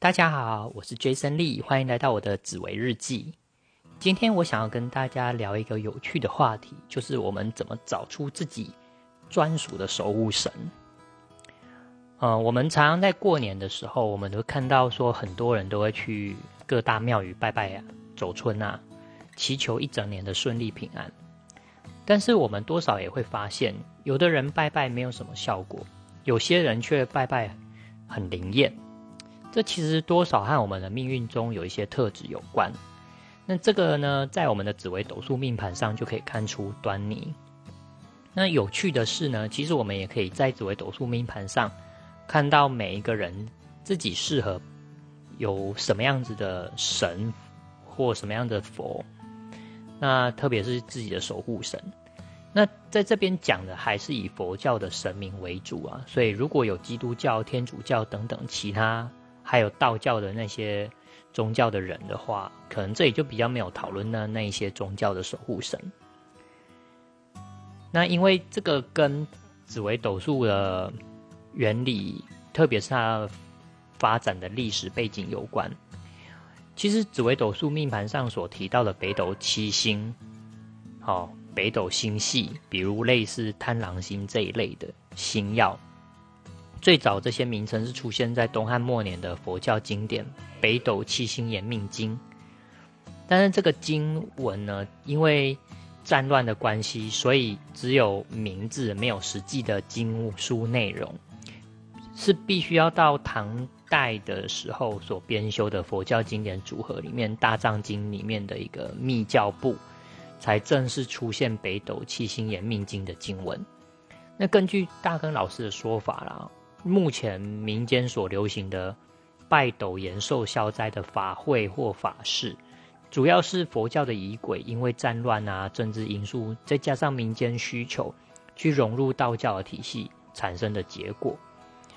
大家好，我是 Jason Lee，欢迎来到我的紫薇日记。今天我想要跟大家聊一个有趣的话题，就是我们怎么找出自己专属的守护神。呃，我们常常在过年的时候，我们都看到说很多人都会去各大庙宇拜拜啊、走春啊，祈求一整年的顺利平安。但是我们多少也会发现，有的人拜拜没有什么效果，有些人却拜拜很灵验。这其实多少和我们的命运中有一些特质有关。那这个呢，在我们的紫微斗数命盘上就可以看出端倪。那有趣的是呢，其实我们也可以在紫微斗数命盘上看到每一个人自己适合有什么样子的神或什么样的佛。那特别是自己的守护神。那在这边讲的还是以佛教的神明为主啊，所以如果有基督教、天主教等等其他。还有道教的那些宗教的人的话，可能这里就比较没有讨论的那一些宗教的守护神。那因为这个跟紫微斗数的原理，特别是它发展的历史背景有关。其实紫微斗数命盘上所提到的北斗七星，好，北斗星系，比如类似贪狼星这一类的星耀。最早这些名称是出现在东汉末年的佛教经典《北斗七星延命经》，但是这个经文呢，因为战乱的关系，所以只有名字，没有实际的经书内容，是必须要到唐代的时候所编修的佛教经典组合里面《大藏经》里面的一个密教部，才正式出现《北斗七星延命经》的经文。那根据大根老师的说法啦。目前民间所流行的拜斗延寿消灾的法会或法事，主要是佛教的仪轨，因为战乱啊、政治因素，再加上民间需求，去融入道教的体系产生的结果。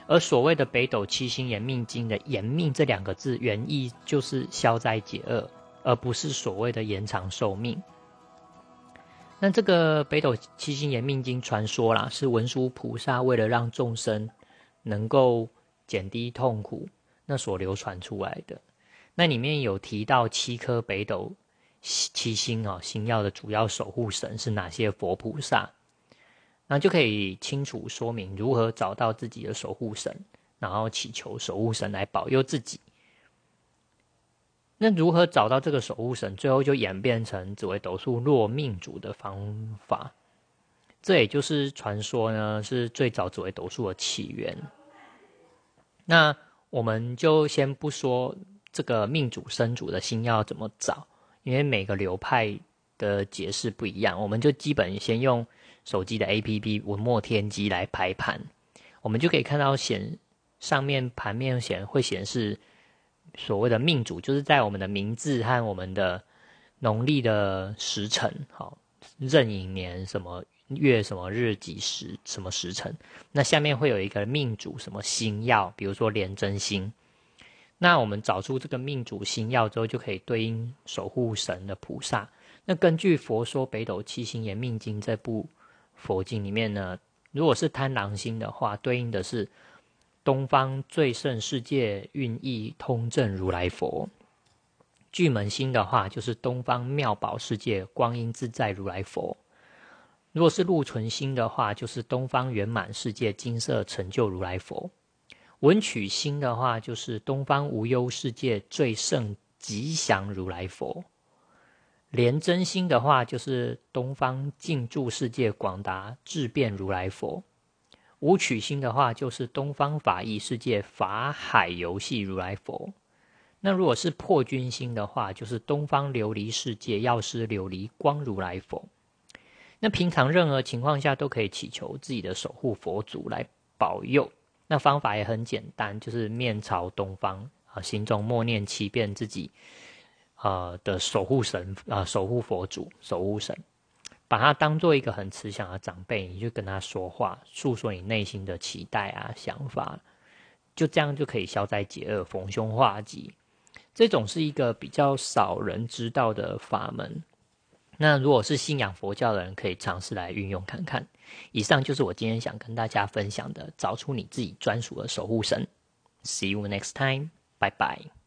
而所谓的北斗七星延命经的“延命”这两个字，原意就是消灾解厄，而不是所谓的延长寿命。那这个北斗七星延命经传说啦，是文殊菩萨为了让众生。能够减低痛苦，那所流传出来的，那里面有提到七颗北斗七星啊，星耀的主要守护神是哪些佛菩萨，那就可以清楚说明如何找到自己的守护神，然后祈求守护神来保佑自己。那如何找到这个守护神？最后就演变成紫微斗数落命主的方法。这也就是传说呢，是最早紫微斗数的起源。那我们就先不说这个命主生主的星要怎么找，因为每个流派的解释不一样。我们就基本先用手机的 APP 文墨天机来排盘，我们就可以看到显上面盘面显会显示所谓的命主，就是在我们的名字和我们的农历的时辰，好壬寅年什么。月什么日几时什么时辰？那下面会有一个命主什么星耀，比如说廉贞星。那我们找出这个命主星耀之后，就可以对应守护神的菩萨。那根据《佛说北斗七星延命经》这部佛经里面呢，如果是贪狼星的话，对应的是东方最胜世界运意通正如来佛；巨门星的话，就是东方妙宝世界光阴自在如来佛。如果是禄存星的话，就是东方圆满世界金色成就如来佛；文曲星的话，就是东方无忧世界最胜吉祥如来佛；廉贞星的话，就是东方净住世界广达智变如来佛；武曲星的话，就是东方法义世界法海游戏如来佛。那如果是破军星的话，就是东方琉璃世界药师琉璃光如来佛。那平常任何情况下都可以祈求自己的守护佛祖来保佑。那方法也很简单，就是面朝东方啊，心中默念七遍自己呃的守护神啊，守护佛祖、守护神，把它当做一个很慈祥的长辈，你就跟他说话，诉说你内心的期待啊、想法，就这样就可以消灾解厄、逢凶化吉。这种是一个比较少人知道的法门。那如果是信仰佛教的人，可以尝试来运用看看。以上就是我今天想跟大家分享的，找出你自己专属的守护神。See you next time. 拜拜。